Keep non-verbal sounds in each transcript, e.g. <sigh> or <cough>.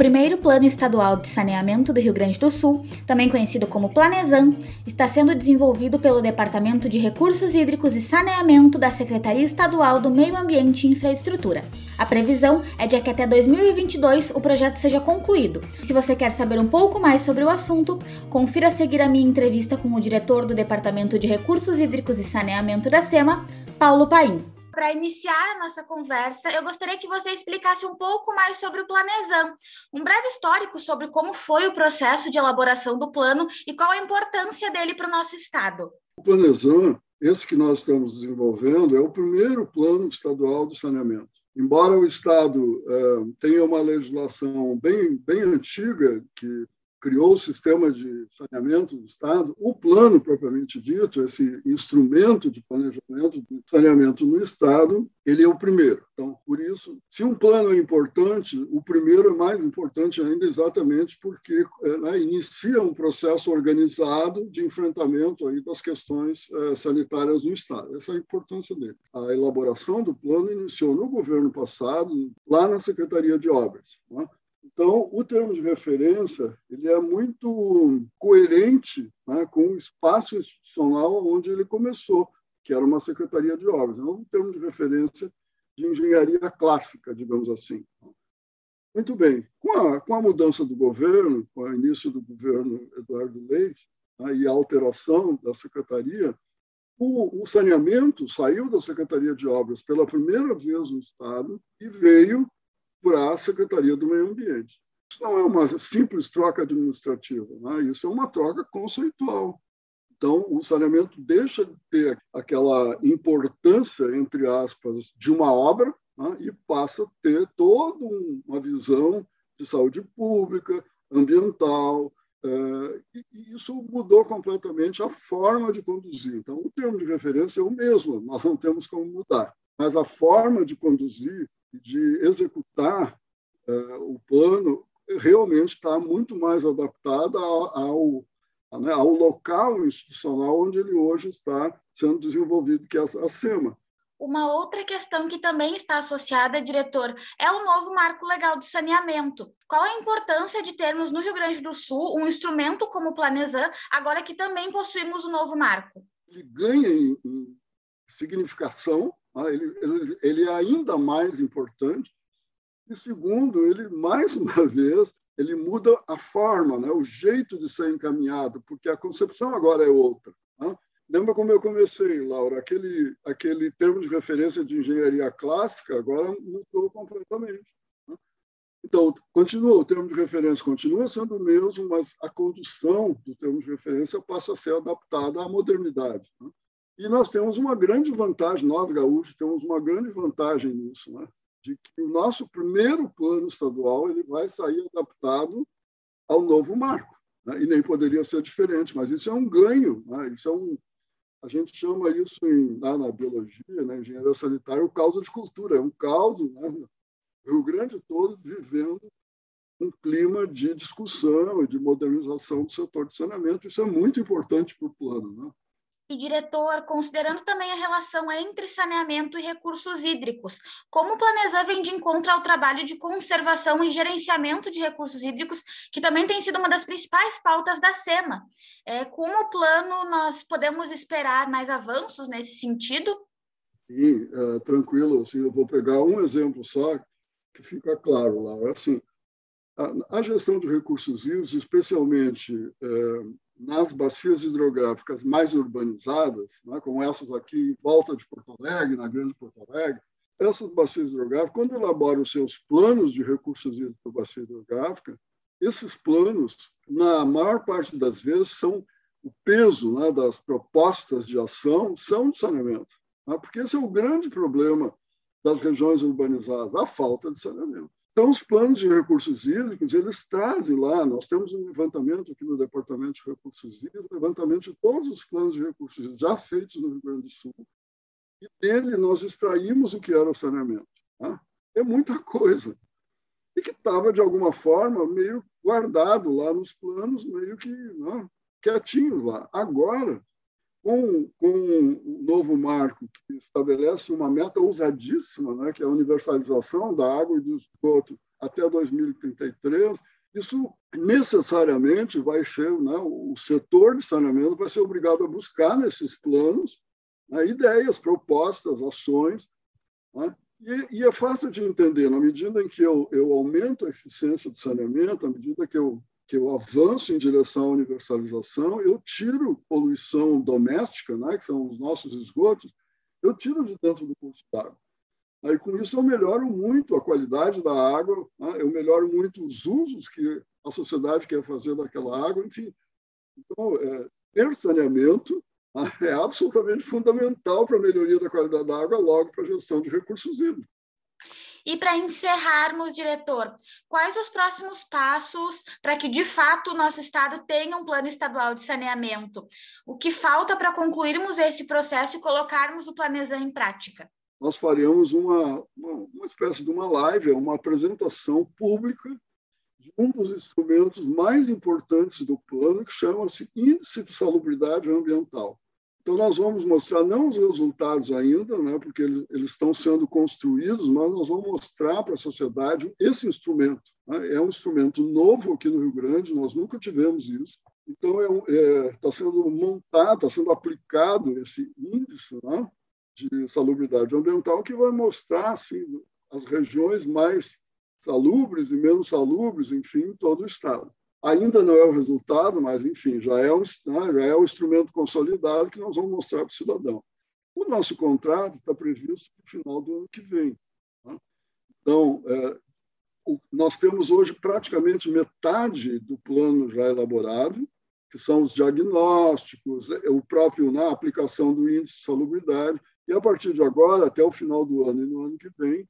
primeiro Plano Estadual de Saneamento do Rio Grande do Sul, também conhecido como Planesan, está sendo desenvolvido pelo Departamento de Recursos Hídricos e Saneamento da Secretaria Estadual do Meio Ambiente e Infraestrutura. A previsão é de que até 2022 o projeto seja concluído. Se você quer saber um pouco mais sobre o assunto, confira a seguir a minha entrevista com o diretor do Departamento de Recursos Hídricos e Saneamento da SEMA, Paulo Paim. Para iniciar a nossa conversa, eu gostaria que você explicasse um pouco mais sobre o Planesan, um breve histórico sobre como foi o processo de elaboração do plano e qual a importância dele para o nosso estado. O Planesan, esse que nós estamos desenvolvendo, é o primeiro plano estadual de saneamento. Embora o estado uh, tenha uma legislação bem, bem antiga que criou o sistema de saneamento do Estado, o plano propriamente dito, esse instrumento de planejamento de saneamento no Estado, ele é o primeiro. Então, por isso, se um plano é importante, o primeiro é mais importante ainda exatamente porque né, inicia um processo organizado de enfrentamento aí das questões eh, sanitárias no Estado. Essa é a importância dele. A elaboração do plano iniciou no governo passado, lá na Secretaria de Obras. Né? Então, o termo de referência ele é muito coerente né, com o espaço institucional onde ele começou, que era uma secretaria de obras, não um termo de referência de engenharia clássica, digamos assim. Muito bem. Com a, com a mudança do governo, com o início do governo Eduardo Leite né, e a alteração da secretaria, o saneamento saiu da Secretaria de Obras pela primeira vez no Estado e veio para a Secretaria do Meio Ambiente. Isso não é uma simples troca administrativa, né? isso é uma troca conceitual. Então, o saneamento deixa de ter aquela importância, entre aspas, de uma obra né? e passa a ter toda uma visão de saúde pública, ambiental, Uh, e isso mudou completamente a forma de conduzir. Então, o termo de referência é o mesmo, nós não temos como mudar, mas a forma de conduzir de executar uh, o plano realmente está muito mais adaptada ao, ao, né, ao, local institucional onde ele hoje está sendo desenvolvido, que é a SEMA. Uma outra questão que também está associada, diretor, é o novo marco legal de saneamento. Qual a importância de termos no Rio Grande do Sul um instrumento como o Planesan, agora que também possuímos o novo marco? Ele ganha em, significação ele, ele, ele é ainda mais importante. E segundo, ele mais uma <laughs> vez ele muda a forma, né, o jeito de ser encaminhado, porque a concepção agora é outra. Né? Lembra como eu comecei, Laura? Aquele, aquele termo de referência de engenharia clássica agora mudou completamente. Né? Então, continua, o termo de referência continua sendo o mesmo, mas a condução do termo de referência passa a ser adaptada à modernidade. Né? E nós temos uma grande vantagem, nós gaúchos temos uma grande vantagem nisso, né? de que o nosso primeiro plano estadual ele vai sair adaptado ao novo marco. Né? E nem poderia ser diferente, mas isso é um ganho, né? isso é um, a gente chama isso em, lá na biologia, na engenharia sanitária, o caos de cultura, é um caos, né? o Rio Grande todo vivendo um clima de discussão e de modernização do setor de saneamento, isso é muito importante para o plano. Né? E diretor, considerando também a relação entre saneamento e recursos hídricos, como o Planesan vem de encontro ao trabalho de conservação e gerenciamento de recursos hídricos, que também tem sido uma das principais pautas da SEMA. É, como o plano nós podemos esperar mais avanços nesse sentido? Sim, é, tranquilo. Assim, eu vou pegar um exemplo só que fica claro lá. Assim, a, a gestão de recursos hídricos, especialmente é, nas bacias hidrográficas mais urbanizadas, né, como essas aqui em volta de Porto Alegre, na Grande Porto Alegre, essas bacias hidrográficas, quando elaboram seus planos de recursos hídricos para bacia hidrográfica, esses planos, na maior parte das vezes, são o peso né, das propostas de ação são de saneamento, né, porque esse é o grande problema das regiões urbanizadas, a falta de saneamento. Então, os planos de recursos hídricos, eles trazem lá, nós temos um levantamento aqui no Departamento de Recursos Hídricos, levantamento de todos os planos de recursos hídricos já feitos no Rio Grande do Sul, e dele nós extraímos o que era o saneamento. Tá? É muita coisa. E que estava, de alguma forma, meio guardado lá nos planos, meio que né, quietinho lá. Agora, com, com o novo marco que estabelece uma meta ousadíssima, né, que é a universalização da água e do esgoto até 2033, isso necessariamente vai ser, né, o setor de saneamento vai ser obrigado a buscar nesses planos né, ideias, propostas, ações. Né, e, e, é fácil de entender, na medida em que eu, eu aumento a eficiência do saneamento, à medida que eu que eu avanço em direção à universalização, eu tiro poluição doméstica, né, que são os nossos esgotos, eu tiro de dentro do curso d'água. Aí, com isso, eu melhoro muito a qualidade da água, né, eu melhoro muito os usos que a sociedade quer fazer daquela água, enfim. Então, é, ter saneamento né, <laughs> é absolutamente fundamental para a melhoria da qualidade da água, logo para a gestão de recursos hídricos. E para encerrarmos, diretor, quais os próximos passos para que, de fato, o nosso Estado tenha um plano estadual de saneamento? O que falta para concluirmos esse processo e colocarmos o Planezan em prática? Nós faremos uma, uma, uma espécie de uma live, uma apresentação pública de um dos instrumentos mais importantes do plano, que chama-se Índice de Salubridade Ambiental. Então, nós vamos mostrar não os resultados ainda, né, porque eles, eles estão sendo construídos, mas nós vamos mostrar para a sociedade esse instrumento. Né? É um instrumento novo aqui no Rio Grande, nós nunca tivemos isso. Então, está é, é, tá sendo montado, está sendo aplicado esse índice né, de salubridade ambiental que vai mostrar assim, as regiões mais salubres e menos salubres, enfim, em todo o estado. Ainda não é o resultado, mas, enfim, já é, um, né, já é o instrumento consolidado que nós vamos mostrar para o cidadão. O nosso contrato está previsto para o final do ano que vem. Né? Então, é, o, nós temos hoje praticamente metade do plano já elaborado, que são os diagnósticos, é, o próprio na né, aplicação do índice de salubridade, e a partir de agora, até o final do ano e no ano que vem,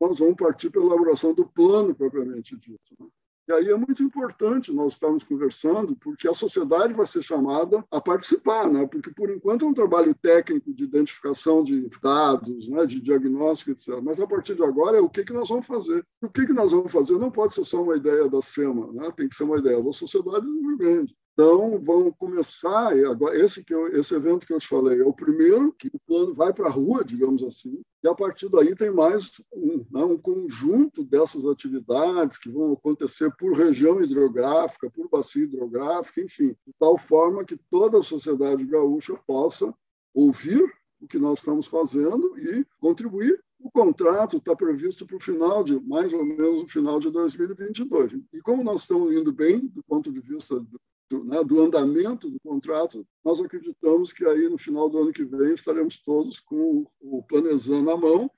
nós vamos partir para a elaboração do plano propriamente dito. Né? E aí é muito importante nós estarmos conversando, porque a sociedade vai ser chamada a participar, né? porque, por enquanto, é um trabalho técnico de identificação de dados, né? de diagnóstico, etc. Mas, a partir de agora, é o que, que nós vamos fazer. O que, que nós vamos fazer não pode ser só uma ideia da SEMA, né? tem que ser uma ideia da sociedade do Rio Grande. Então, vamos começar. Agora, esse, que eu, esse evento que eu te falei é o primeiro, que o plano vai para a rua, digamos assim, e a partir daí tem mais um, né, um conjunto dessas atividades que vão acontecer por região hidrográfica, por bacia hidrográfica, enfim, de tal forma que toda a sociedade gaúcha possa ouvir o que nós estamos fazendo e contribuir o contrato está previsto para o final de, mais ou menos, o final de 2022. E como nós estamos indo bem do ponto de vista do, do, né, do andamento do contrato, nós acreditamos que aí no final do ano que vem estaremos todos com o Planezan na mão,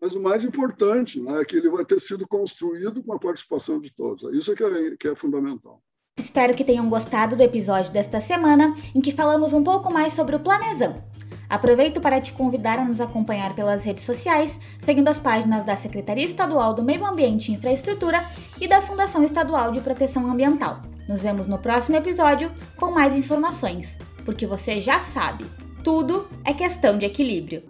mas o mais importante né, é que ele vai ter sido construído com a participação de todos. Isso é que é, que é fundamental. Espero que tenham gostado do episódio desta semana, em que falamos um pouco mais sobre o Planezão. Aproveito para te convidar a nos acompanhar pelas redes sociais, seguindo as páginas da Secretaria Estadual do Meio Ambiente e Infraestrutura e da Fundação Estadual de Proteção Ambiental. Nos vemos no próximo episódio com mais informações, porque você já sabe, tudo é questão de equilíbrio.